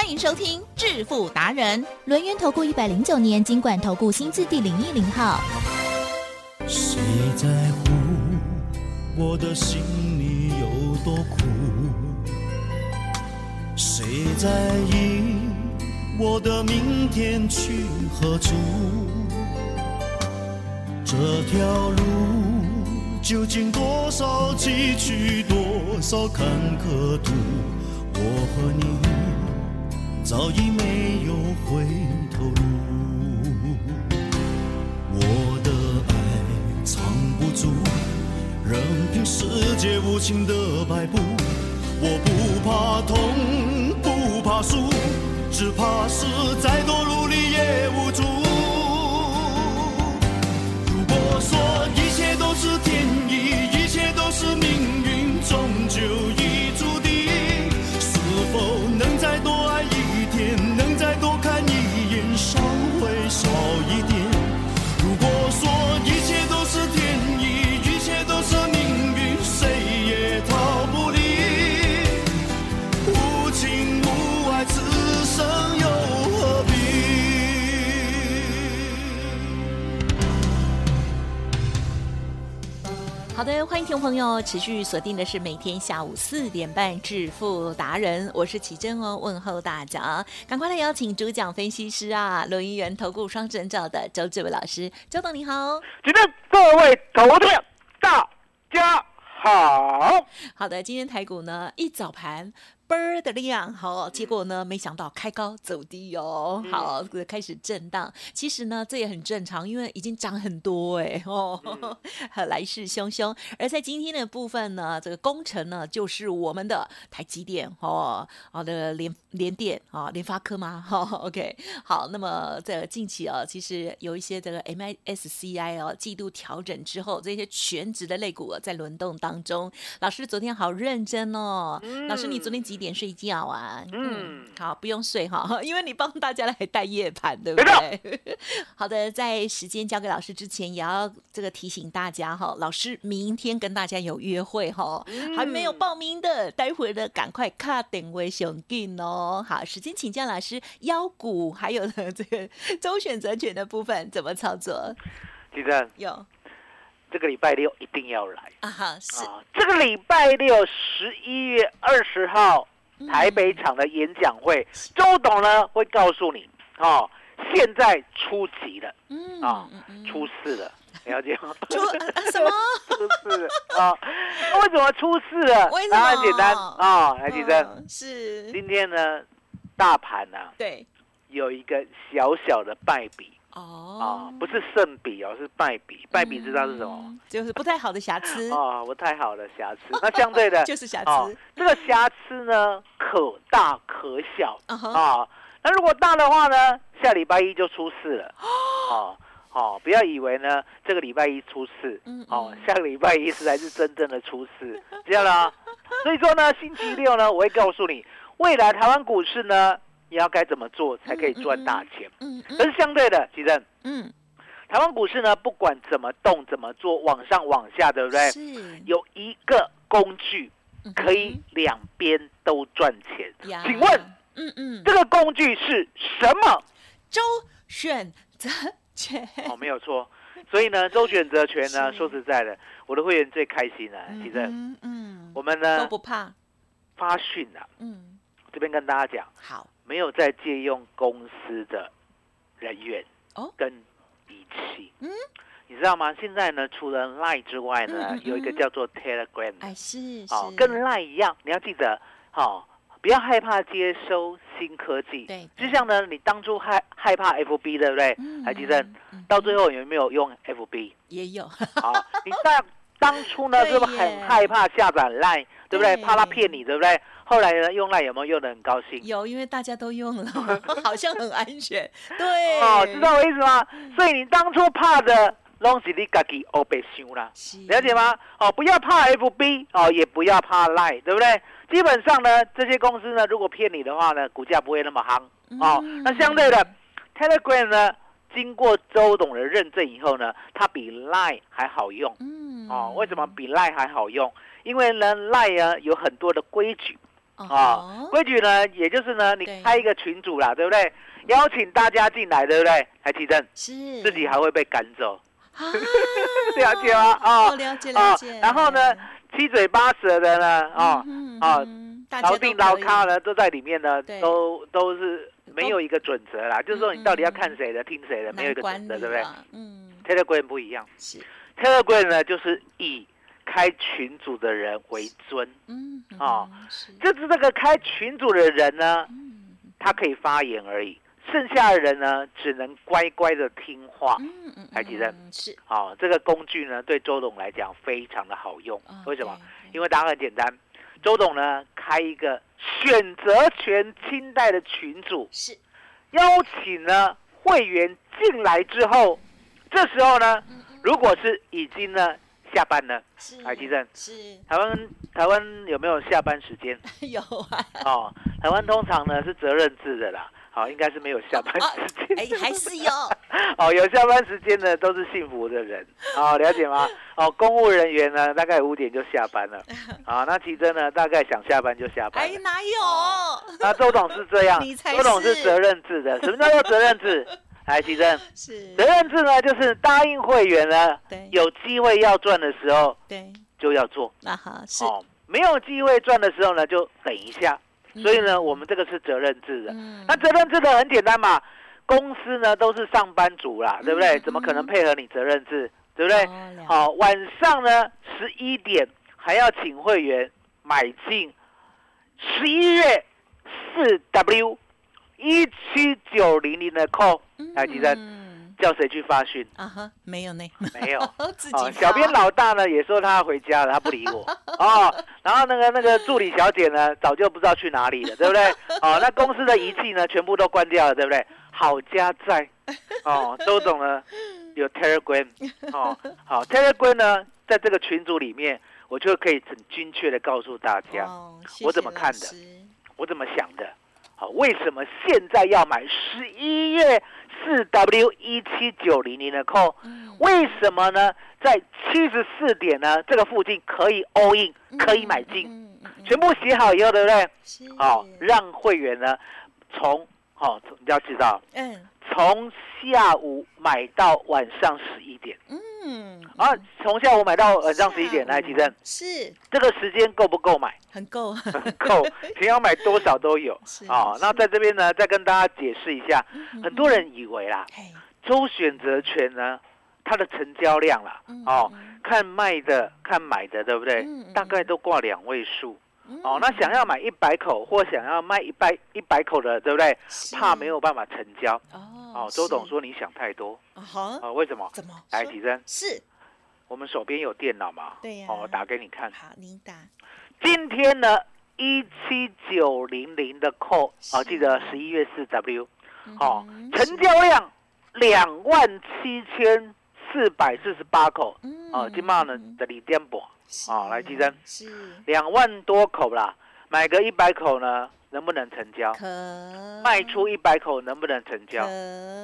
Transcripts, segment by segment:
欢迎收听《致富达人》，轮源投顾一百零九年经管投顾新字第零一零号。谁在乎我的心里有多苦？谁在意我的明天去何处？这条路究竟多少崎岖，多少坎坷途？我和你。早已没有回头路，我的爱藏不住，任凭世界无情的摆布。我不怕痛，不怕输，只怕是再多路的，欢迎听众朋友持续锁定的是每天下午四点半致富达人，我是奇珍哦，问候大家，赶快来邀请主讲分析师啊，罗音元投顾双证照的周志伟老师，周董你好，奇珍各位投资大家好，好的，今天台股呢一早盘。倍儿的量，好，结果呢？没想到开高走低哦，好，开始震荡。其实呢，这也很正常，因为已经涨很多哎，哦，来势汹汹。而在今天的部分呢，这个工程呢，就是我们的台积电哦，好的联联电啊，联发科吗？好，OK，好。那么在近期啊，其实有一些这个 MISCI 哦，季度调整之后，这些全职的类股在轮动当中。老师昨天好认真哦，老师你昨天几？点睡觉啊，嗯，好，不用睡哈，因为你帮大家来带夜盘，对不对？好的，在时间交给老师之前，也要这个提醒大家哈，老师明天跟大家有约会哈，还没有报名的，待会的赶快卡点位熊定哦。好，时间请教老师，腰股还有呢这个周选择权的部分怎么操作？记得有。这个礼拜六一定要来啊！哈，是这个礼拜六十一月二十号台北场的演讲会，周董呢会告诉你哦，现在出级了，嗯啊，出事了，了解吗？出什么？出事啊？为什么出事了？答案简单啊，来举证。是今天呢，大盘呢，对，有一个小小的败笔。哦，不是胜笔哦，是败笔。败笔知道是什么？就是不太好的瑕疵。哦，不太好的瑕疵。那相对的，就是瑕疵。这个瑕疵呢，可大可小啊。那如果大的话呢，下礼拜一就出事了。哦，哦，不要以为呢，这个礼拜一出事，哦，下个礼拜一才是真正的出事，知道了。所以说呢，星期六呢，我会告诉你，未来台湾股市呢。你要该怎么做才可以赚大钱？嗯，可是相对的，其实，嗯，台湾股市呢，不管怎么动、怎么做，往上、往下，对不对？是，有一个工具可以两边都赚钱。请问，嗯嗯，这个工具是什么？周选择权。哦，没有错。所以呢，周选择权呢，说实在的，我的会员最开心了。其实，嗯，我们呢都不怕发讯了。嗯，这边跟大家讲，好。没有再借用公司的人员哦？跟仪器，嗯，你知道吗？现在呢，除了 Line 之外呢，有一个叫做 Telegram，哎是，哦，跟 Line 一样，你要记得，好，不要害怕接收新科技，对，就像呢，你当初害害怕 FB，对不对？还记得到最后有没有用 FB？也有，好，你在当初呢，是不是很害怕下载 Line？对不对？怕他骗你，对不对？后来呢，用 Line 有没有用的很高兴？有，因为大家都用了，好像很安全。对，哦，知道我意思吗？所以你当初怕的东西，你自己哦被想啦，了解？吗？哦，不要怕 FB 哦，也不要怕 Line，，对不对？基本上呢，这些公司呢，如果骗你的话呢，股价不会那么夯哦。嗯那相对的，Telegram 呢，经过周董的认证以后呢，它比 Line 还好用嗯哦。为什么比 Line 还好用？因为呢，Line 呢有很多的规矩啊，哦，规矩呢，也就是呢，你对开一个群组啦，对不对？邀请大家进来，对不对？还提振是自己还会被赶走，啊 了解吗？哦哦，了解哦了解。然后呢，七嘴八舌的呢，哦，嗯哦老定老咖呢，都在里面呢对，都都是没有一个准则啦，就是说你到底要看谁的、听谁的，没有一个准则，对不对？嗯，？Telegram 不一样是，，Telegram 呢就是以开群组的人为尊，嗯，哦就是这个开群组的人呢，嗯他可以发言而已，剩下的人呢只能乖乖的听话。嗯嗯，台积电嗯是，好、这个工具呢对周董来讲非常的好用，哦为什么？？因为答案很简单，周董呢开一个选择权清代的群组，是，邀请呢会员进来之后，这时候呢，如果是已经呢下班了，是台积电是。台湾台湾有没有下班时间？有啊，哦，台湾通常呢是责任制的啦，好、应该是没有下班啊时间。哎，还是有，哦，有下班时间的都是幸福的人，哦，了解吗？哦，公务人员呢，大概五点就下班了，啊、那奇珍呢，大概想下班就下班哎。，哪有？那周董是这样你才，周董是是责任制的。什么叫做责任制？来，奇珍，是，责任制呢，就是答应会员呢，有机会要赚的时候对，就要做，那好是，哦，没有机会赚的时候呢，就等一下。所以呢，我们这个是责任制的。嗯那责任制的很简单嘛，公司呢都是上班族啦，对不对？嗯怎么可能配合你责任制，对不对？好、晚上呢十一点还要请会员买进十一月四 W 一七九零零的 call，台积电嗯叫谁去发讯？啊哈，没有呢，没有。哦，小编老大呢也说他要回家了，他不理我 哦。然后那个那个助理小姐呢，早就不知道去哪里了，对不对？哦，那公司的仪器呢，全部都关掉了，对不对？好家在哦，周总呢有 Telegram 哦，好 Telegram 呢，在这个群组里面，我就可以很精确的告诉大家，哦谢我怎么看的我怎么想的。好，为什么现在要买十一月四 W 一七九零零的 call？嗯为什么呢？在七十四点呢，这个附近可以 all in，可以买进，全部写好以后，对不对？是好、让会员呢从好、你要知道，嗯从下午买到晚上十一点，嗯啊，从下午买到晚上十一点，来，吉正，是。这个时间够不够买？很够，很 够，你要买多少都有。是啊、那在这边呢，再跟大家解释一下，嗯很多人以为啦，周选择权呢，它的成交量啦，嗯哦嗯，看卖的，看买的，对不对？大概都挂两位数。嗯。哦，那想要买一百口或想要卖一百一百口的，对不对？怕没有办法成交。哦哦，周董说你想太多。哦，为什么？怎么？来，说。提珍，是。我们手边有电脑嘛？对呀。哦，打给你看。好你打。今天呢，一七九零零的 call，哦，记得十一月四 W，哦嗯，成交量两万七千四百四十八口。嗯哦，今嘛呢嗯。的里点半，是哦来激增是两万多口啦，买个一百口呢，能不能成交？可卖出一百口能不能成交？可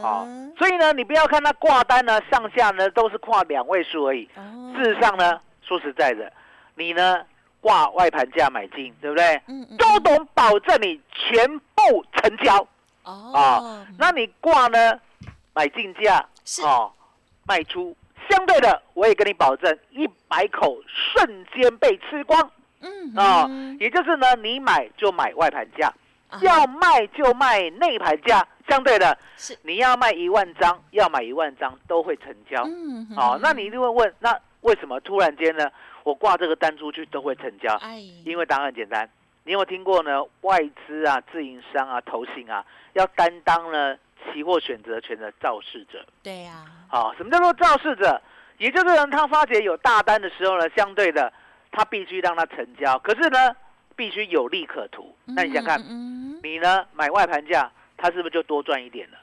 哦，所以呢，你不要看它挂单呢，上下呢都是跨两位数而已。哦事实上呢，说实在的，你呢挂外盘价买进，对不对？嗯嗯周董保证你全部成交哦啊。那你挂呢买进价是哦，卖出相对的，我也跟你保证，一百口瞬间被吃光嗯啊嗯。也就是呢，你买就买外盘价。啊要卖就卖内盘价，相对的，是你要卖一万张，要买一万张都会成交。嗯哦，那你一定会问，那为什么突然间呢，我挂这个单出去都会成交？哎因为答案很简单，你有听过呢？外资啊、自营商啊、投信啊，要担当呢期货选择权的肇事者。对呀啊，什么叫做肇事者？也就是呢，他发觉有大单的时候呢，相对的，他必须让它成交，可是呢，必须有利可图。那你想看，你呢买外盘价，他是不是就多赚一点了？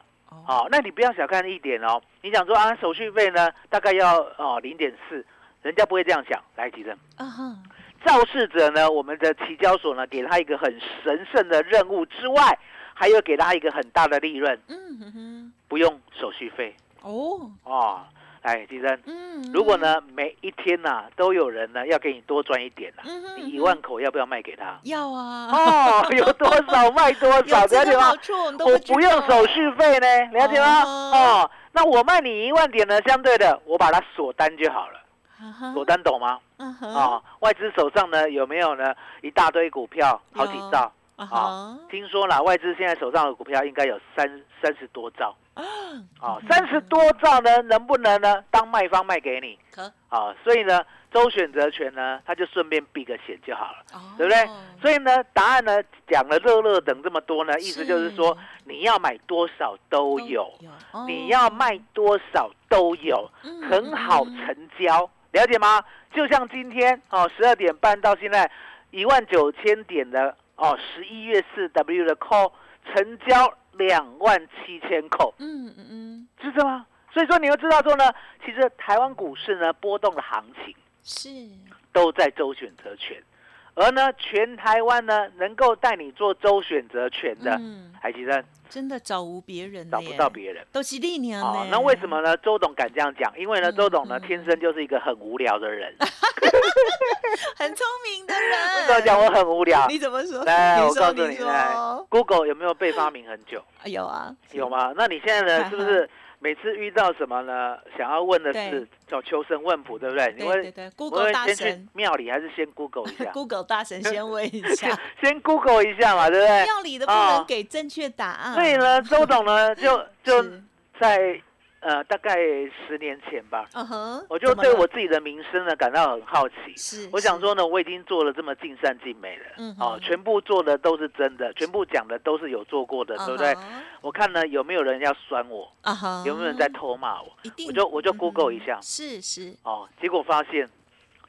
哦，那你不要小看一点哦。你想说啊，手续费呢大概要哦零点四，人家不会这样想。来，吉正，肇事者呢，我们的期交所呢给他一个很神圣的任务之外，还有给他一个很大的利润。嗯哼哼，不用手续费。哦哦。哎，吉生，嗯，如果呢每一天呐都有人呢要给你多赚一点呐，你一万口要不要卖给他？要啊！哦，有多少卖多少，了解吗？我不用手续费呢，了解吗？哦，那我卖你一万点呢，相对的我把它锁单就好了。锁单懂吗？啊，外资手上呢有没有呢一大堆股票，好几兆？啊，听说了，外资现在手上的股票应该有三三十多兆。啊，三十多兆呢，能不能呢？当卖方卖给你？可啊，所以呢，周选择权呢，他就顺便避个险就好了，对不对？所以呢，答案呢讲了乐乐等这么多呢，意思就是说，你要买多少都有，你要卖多少都有，很好成交，了解吗？就像今天哦，十二点半到现在一万九千点的哦，十一月四 W 的 call 成交。两万七千口，嗯嗯嗯，是这吗？所以说你要知道说呢，其实台湾股市呢波动的行情是都在周选择权，而呢全台湾呢能够带你做周选择权的，海奇生真的找无别人，找不到别人，都是历年呢。那为什么呢？周董敢这样讲？因为呢，周董呢天生就是一个很无聊的人，很聪明的人。为什么讲我很无聊？你怎么说？来，我告诉你，Google 有没有被发明很久？有啊，有吗？那你现在呢？是不是？每次遇到什么呢？想要问的是叫求神问卜，对不对？你会，Google 大神庙里还是先 Google 一下？Google 大神 先问一下，先 Google 一下嘛，对不对？庙里的不能给正确答案。所以呢，周董呢就就在。呃，大概十年前吧，我就对我自己的名声呢感到很好奇。是，我想说呢，我已经做了这么尽善尽美了，嗯，哦，全部做的都是真的，全部讲的都是有做过的，对不对？我看呢有没有人要酸我，有没有人在偷骂我？我就我就 Google 一下，是是，哦，结果发现。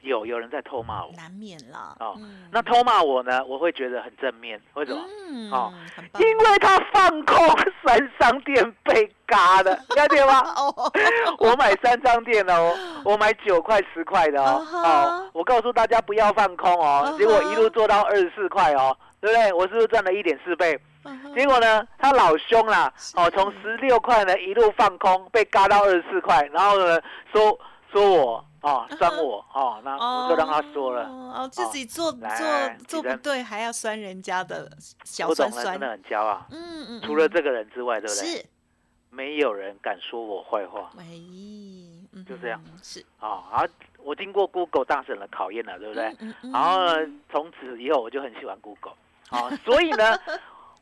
有有人在偷骂我，难免了。哦，那偷骂我呢？我会觉得很正面，为什么？哦，因为他放空三张店被嘎的，了解吗？哦，我买三张店哦，我买九块十块的哦。哦，我告诉大家不要放空哦，结果一路做到二十四块哦，对不对？我是不是赚了一点四倍？结果呢，他老凶啦，哦，从十六块呢一路放空，被嘎到二十四块，然后呢说说我。哦，酸我哦，那我就让他说了。哦，自己做做做不对，还要酸人家的小酸酸，真的很骄傲。嗯嗯，除了这个人之外，对不对？是，没有人敢说我坏话。喂，就这样。是。啊啊！我经过 Google 大神的考验了，对不对？然后呢，从此以后我就很喜欢 Google。好，所以呢，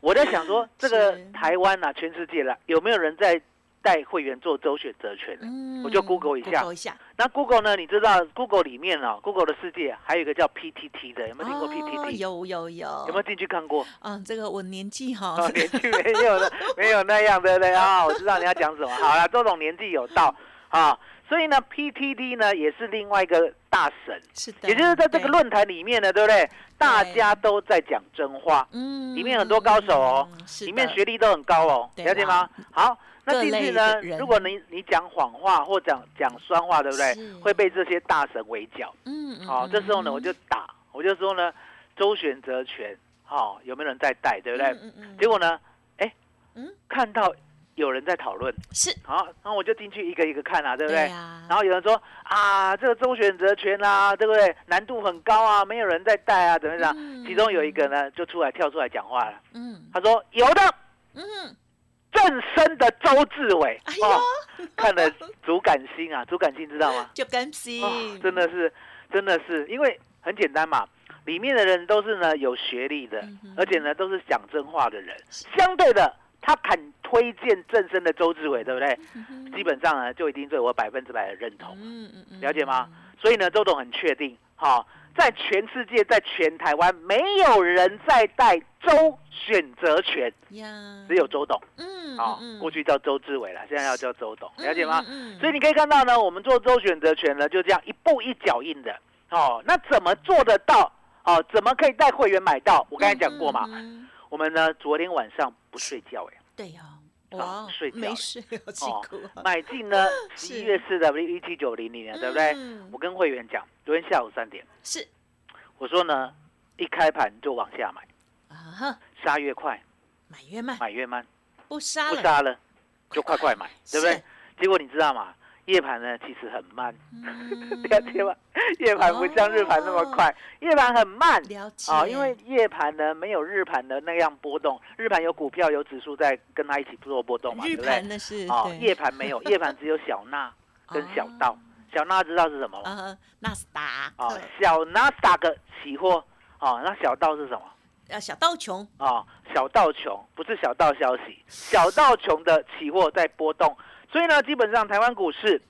我在想说，这个台湾啊，全世界了，有没有人在？带会员做周选择权的，我就 Google 一下。那 Google 呢？你知道 Google 里面哦，Google 的世界还有一个叫 PTT 的，有没有听过 PTT？有有有。有没有进去看过？嗯，这个我年纪哈，年纪没有的，没有那样，对不对啊？我知道你要讲什么。好了，周总年纪有到啊，所以呢，PTT 呢也是另外一个大神，是的，也就是在这个论坛里面呢，对不对？大家都在讲真话，嗯，里面很多高手哦，里面学历都很高哦，了解吗？好。那进去呢？如果你你讲谎话或讲讲酸话，对不对？会被这些大神围剿。嗯嗯。好，这时候呢，我就打，我就说呢，周选择权，好，有没有人在带，对不对？嗯嗯。结果呢，哎，嗯，看到有人在讨论，是。好，然后我就进去一个一个看啊，对不对？然后有人说啊，这个周选择权啊，对不对？难度很高啊，没有人在带啊，怎么样？其中有一个呢，就出来跳出来讲话了。嗯。他说有的。嗯。正身的周志伟，哎呦，看了足感心啊，足感心知道吗？就甘心，真的是，真的是，因为很简单嘛，里面的人都是呢有学历的，而且呢都是讲真话的人，相对的，他肯推荐正身的周志伟，对不对？基本上呢就已经对我百分之百的认同，嗯嗯嗯，了解吗？所以呢，周董很确定，哈。在全世界，在全台湾，没有人在带周选择权，只有周董。嗯，好，过去叫周志伟了，现在要叫周董，了解吗？所以你可以看到呢，我们做周选择权呢，就这样一步一脚印的，哦，那怎么做得到？哦，怎么可以带会员买到？我刚才讲过嘛，我们呢昨天晚上不睡觉哎，对呀，哇，睡觉没事，好辛苦。买进呢 十一月四的 V 一七九零零对不对？我跟会员讲，昨天下午三点。是，我说呢，一开盘就往下买。啊，杀越快，买越慢，买越慢，不杀不杀了就快快买，对不对？结果你知道吗？夜盘呢，其实很慢，了解吗？夜盘不像日盘那么快，夜盘很慢。了解啊，因为夜盘呢没有日盘的那样波动，日盘有股票有指数在跟它一起做波动嘛，对不对？那是啊，夜盘没有，夜盘只有小纳跟小道。小纳知道是什么吗？纳斯达哦，小纳斯达克期货哦，那小道是什么？啊，小道琼哦，小道琼不是小道消息，小道琼的期货在波动。所以呢，基本上台湾股市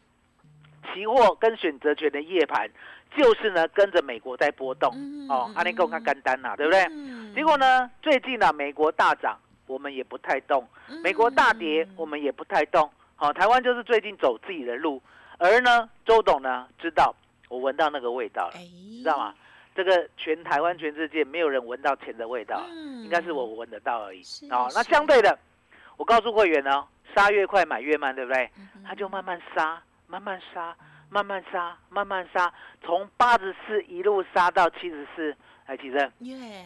期货跟选择权的夜盘，就是呢跟着美国在波动哦。阿尼给我看干单呐，对不对？结果呢，最近呢美国大涨，我们也不太动；美国大跌，我们也不太动。好，台湾就是最近走自己的路。而呢，周董呢知道我闻到那个味道了，知道吗？这个全台湾全世界没有人闻到钱的味道，应该是我闻得到而已。哦，那相对的，我告诉会员呢。杀越快买越慢，对不对？他就慢慢杀，慢慢杀，慢慢杀，慢慢杀，从八十四一路杀到七十四，来提升。耶，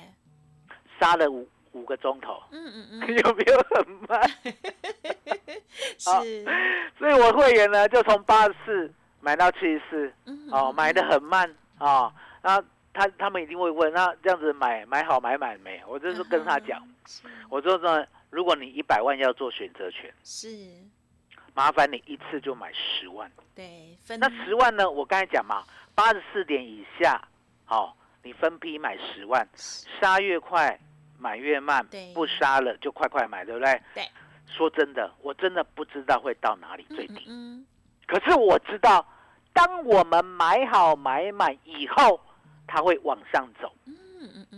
杀了五五个钟头。嗯嗯嗯，有没有很慢？是。所以我会员呢，就从八十四买到七十四。哦，买的很慢啊。那他他们一定会问，那这样子买买好买满没？我就是跟他讲，我说呢。如果你一百万要做选择权，是麻烦你一次就买十万。对，那十万呢？我刚才讲嘛，八十四点以下，好，你分批买十万，杀越快买越慢，不杀了就快快买，对不对？对。说真的，我真的不知道会到哪里最低。嗯。可是我知道，当我们买好买满以后，它会往上走。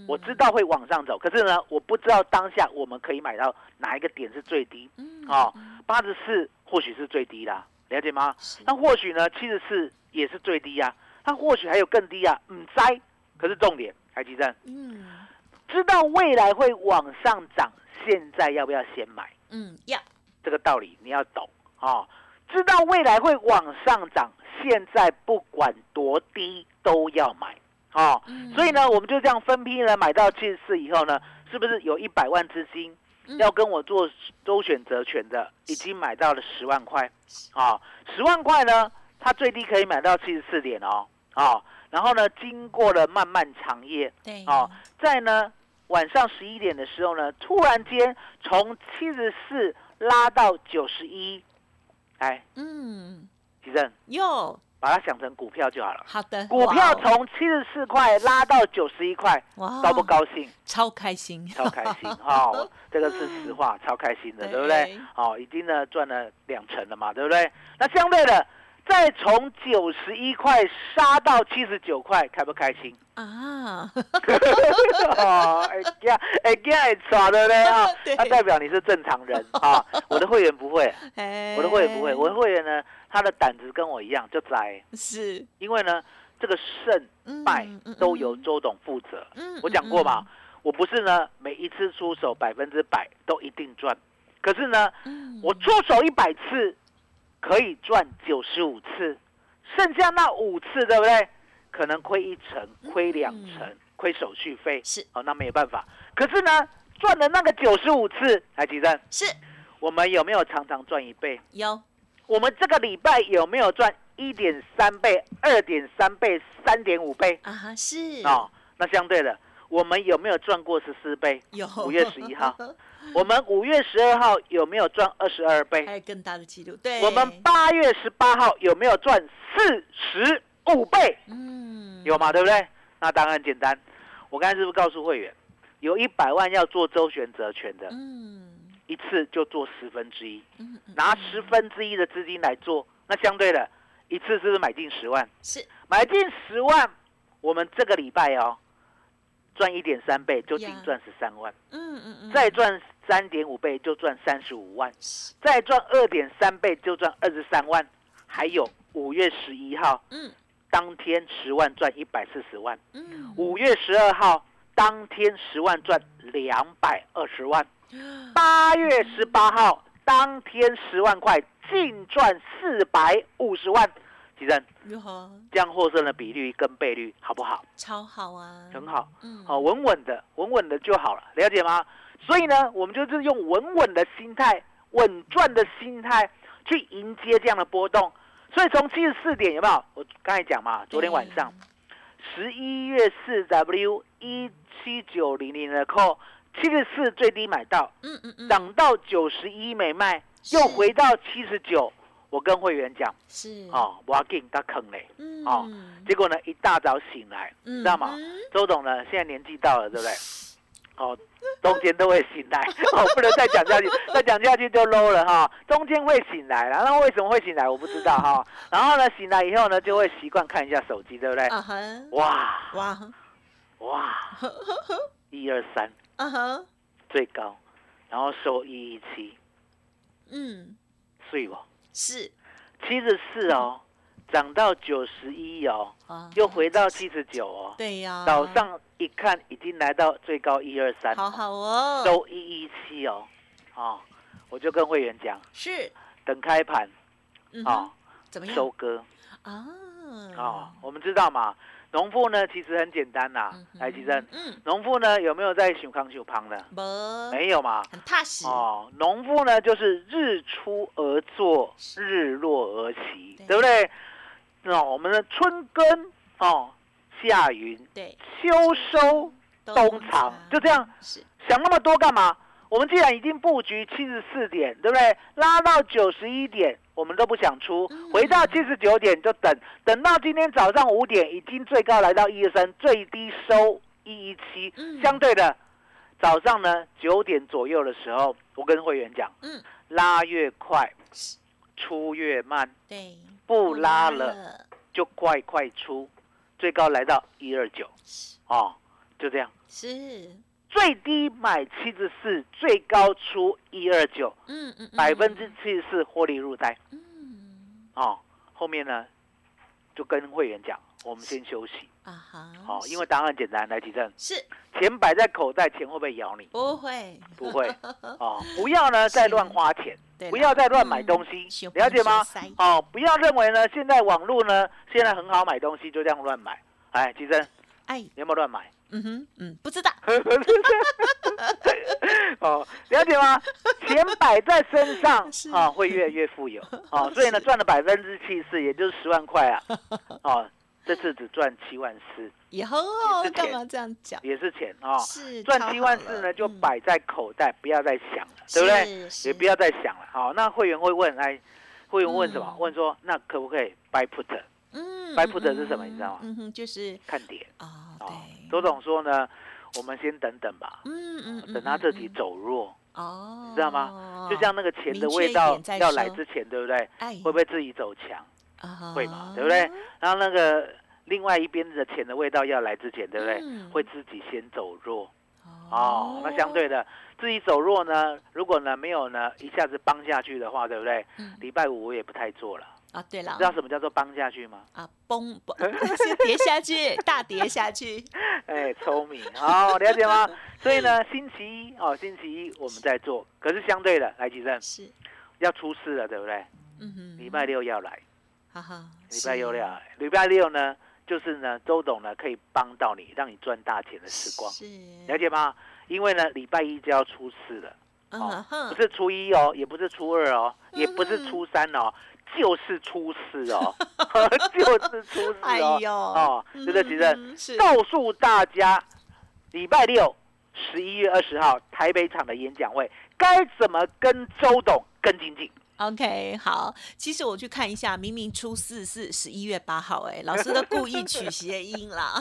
我知道会往上走，可是呢，我不知道当下我们可以买到哪一个点是最低。哦，八十四或许是最低啦，了解吗？那或许呢，七十四也是最低呀。那或许还有更低啊，嗯，摘。可是重点，台积电，嗯，知道未来会往上涨，现在要不要先买？嗯，要。这个道理你要懂啊。知道未来会往上涨，现在不管多低都要买。哦，所以呢，我们就这样分批呢买到七十四以后呢，是不是有一百万资金要跟我做周选择权的，已经买到了十万块，啊，十万块呢，它最低可以买到七十四点哦，啊，然后呢，经过了漫漫长夜，对，啊，在呢晚上十一点的时候呢，突然间从七十四拉到九十一，哎，嗯，吉正。哟。把它想成股票就好了。好的，股票从七十四块拉到九十一块，高不高兴？超开心，超开心 哈！这个是实话，超开心的，对不对？好，已经呢赚了两成了嘛，对不对？那相对的，再从九十一块杀到七十九块，开不开心？啊！哦，哎呀，哎呀，耍的嘞啊！那代表你是正常人 啊！我的会员不会，我的会员不会，我的会员呢？他的胆子跟我一样，就栽。是因为呢，这个胜败都由周董负责。我讲过嘛，我不是呢每一次出手百分之百都一定赚，可是呢，我出手一百次可以赚九十五次，剩下那五次对不对？可能亏一成，亏两成，亏手续费是哦，那没有办法。可是呢，赚的那个九十五次，来吉正？是我们有没有常常赚一倍？有。我们这个礼拜有没有赚一点三倍、二点三倍、三点五倍啊？是哦，那相对的，我们有没有赚过十四倍？有。五月十一号，我们五月十二号有没有赚二十二倍？还有更大的记录。对。我们八月十八号有没有赚四十五倍？嗯，有嘛？对不对？那当然简单。我刚才是不是告诉会员，有一百万要做周选择权的？嗯。一次就做十分之一，拿十分之一的资金来做，那相对的，一次是不是买进十万？是买进十万，我们这个礼拜哦，赚一点三倍就净赚十三万，嗯嗯嗯，再赚三点五倍就赚三十五万，再赚二点三倍就赚二十三万，还有五月十一号，嗯。当天十万赚一百四十万。嗯，五月十二号当天十万赚两百二十万。八月十八号当天十万块净赚四百五十万。吉正，如何？这样获胜的比率跟倍率好不好？超好啊，很好。嗯，好，稳稳的，稳稳的就好了，了解吗？所以呢，我们就是用稳稳的心态、稳赚的心态去迎接这样的波动。所以从七十四点有没有？我刚才讲嘛，昨天晚上十一月四 W 一七九零零的 call，七十四最低买到，嗯嗯嗯，涨到九十一没卖，又回到七十九。我跟会员讲，是哦，我要给你他坑嘞，哦，结果呢一大早醒来，知道吗？周董呢现在年纪到了，对不对？哦，中间都会醒来，哦，不能再讲下去，再讲下去就 low 了哈。中间会醒来，然后为什么会醒来，我不知道哈。然后呢，醒来以后呢，就会习惯看一下手机，对不对？哇哇哇，一二三，嗯哼，最高，然后收一一七，嗯，睡不？是七十四哦，涨到九十一哦，又回到七十九哦。对呀，早上一看已经来到最高一二三，好好哦，收一一七哦，哦，我就跟会员讲，是等开盘，啊，怎么样收割啊？哦，我们知道嘛。农夫呢，其实很简单呐，来吉生。嗯，农夫呢有没有在熊康熊旁的？没，没有嘛。很踏实哦。农夫呢就是日出而作，日落而息，对不对？那我们的春耕哦，夏耘，对，秋收，冬藏，就这样。是，想那么多干嘛？我们既然已经布局七十四点，对不对？拉到九十一点，我们都不想出，回到七十九点就等，等到今天早上五点，已经最高来到一二三，最低收一一七。相对的，早上呢九点左右的时候，我跟会员讲，嗯，拉越快，出越慢，对，不拉了就快快出，最高来到一二九，哦，就这样，是。最低买七十四，最高出一二九，嗯嗯，百分之七十四获利入袋，嗯，哦，后面呢就跟会员讲，我们先休息啊哈，好，因为答案简单，来提正是钱摆在口袋，钱会不会咬你？不会，不会，哦，不要呢再乱花钱，不要再乱买东西，了解吗？哦，不要认为呢现在网络呢现在很好买东西，就这样乱买，哎，提正，哎，有没有乱买？嗯哼，嗯，不知道。哦，了解吗？钱摆在身上 啊，会越来越富有啊。所以呢，赚了百分之七十，也就是十万块啊。哦，这次只赚七万四。以后干嘛这样讲？也是钱哦。是赚七万四呢，就摆在口袋，不要再想了，对不对？也不要再想了。好，那会员会问，哎，会员问什么？问说，那可不可以 buy put？嗯，buy put 是什么？你知道吗？嗯哼，就是看跌啊。对，周总说呢，我们先等等吧。嗯嗯等他这题走弱哦，知道吗？就像那个钱的味道要来之前，对不对？会不会自己走强？会嘛，对不对？然后那个另外一边的钱的味道要来之前，对不对？会自己先走弱。哦，那相对的，自己走弱呢，如果呢没有呢一下子帮下去的话，对不对？礼拜五我也不太做了。啊，对了，知道什么叫做崩下去吗？啊，崩崩，是 跌下去，大跌下去。哎，聪明，好，了解吗？所以呢，星期一哦，星期一我们在做，可是相对的，来吉正是要出事了，对不对？嗯哼，礼拜六要来，哈哈，礼拜六要来，礼拜六呢，就是呢，周董呢可以帮到你，让你赚大钱的时光，是。了解吗？因为呢，礼拜一就要出事了，哦，不是初一哦，也不是初二哦，也不是初三哦。就是出事哦，就是出事哦，哦，这个其实告诉大家，礼拜六十一月二十号台北场的演讲会该怎么跟周董跟进进。OK，好，其实我去看一下，明明初四是十一月八号，哎，老师都故意取谐音啦。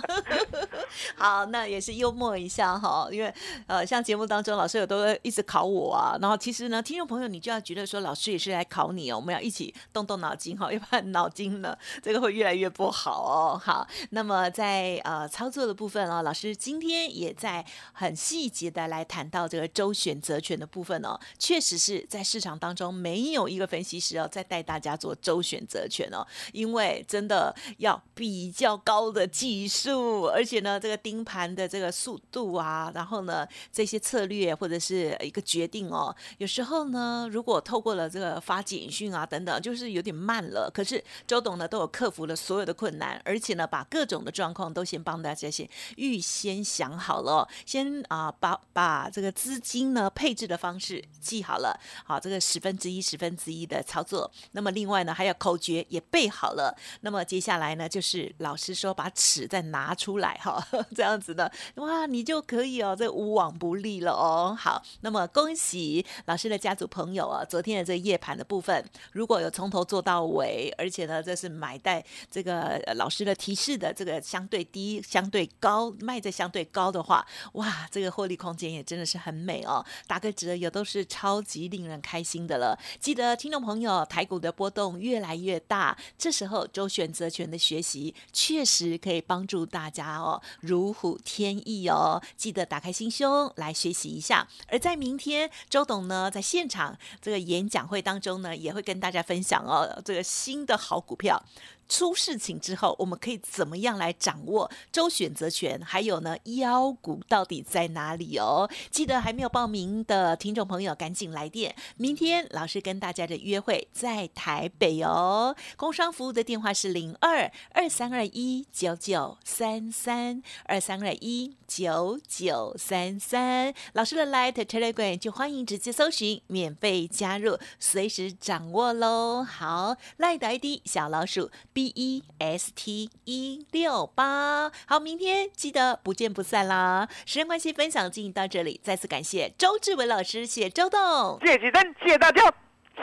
好，那也是幽默一下哈，因为呃，像节目当中老师有都一直考我啊，然后其实呢，听众朋友你就要觉得说老师也是来考你哦，我们要一起动动脑筋哈，要不然脑筋呢这个会越来越不好哦。好，那么在呃操作的部分哦，老师今天也在很细节的来谈到这个周选择权的部分哦，确实是在市场当中没有。一个分析师哦，在带大家做周选择权哦，因为真的要比较高的技术，而且呢，这个盯盘的这个速度啊，然后呢，这些策略或者是一个决定哦，有时候呢，如果透过了这个发简讯啊等等，就是有点慢了。可是周董呢，都有克服了所有的困难，而且呢，把各种的状况都先帮大家先预先想好了，先啊把把这个资金呢配置的方式记好了，好这个十分之一十分之一的操作。那么另外呢，还有口诀也背好了。那么接下来呢，就是老师说把尺再拿出来哈，这样子呢，哇，你就可以哦，这无往不利了哦。好，那么恭喜老师的家族朋友啊，昨天的这夜盘的部分，如果有从头做到尾，而且呢，这是买带这个老师的提示的这个相对低、相对高，卖在相对高的话，哇，这个获利空间也真的是很美哦，打个折也都是超级令人开心的了。记得听众朋友，台股的波动越来越大，这时候周选择权的学习确实可以帮助大家哦，如虎添翼哦。记得打开心胸来学习一下。而在明天，周董呢在现场这个演讲会当中呢，也会跟大家分享哦，这个新的好股票。出事情之后，我们可以怎么样来掌握周选择权？还有呢，腰股到底在哪里哦？记得还没有报名的听众朋友，赶紧来电。明天老师跟大家的约会在台北哦。工商服务的电话是零二二三二一九九三三二三二一九九三三。老师的 Light Telegram 就欢迎直接搜寻，免费加入，随时掌握喽。好，Light ID 小老鼠。B E S T 一六八，好，明天记得不见不散啦！时间关系，分享进行到这里，再次感谢周志伟老师，谢谢周董，谢谢真，谢谢大家，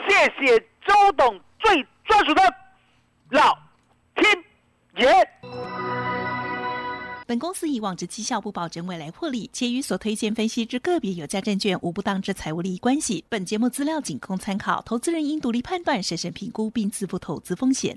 谢谢周董最专属的老天爷。本公司以往之绩效不保证未来获利，且与所推荐分析之个别有价证券无不当之财务利益关系。本节目资料仅供参考，投资人应独立判断、审慎评估并自负投资风险。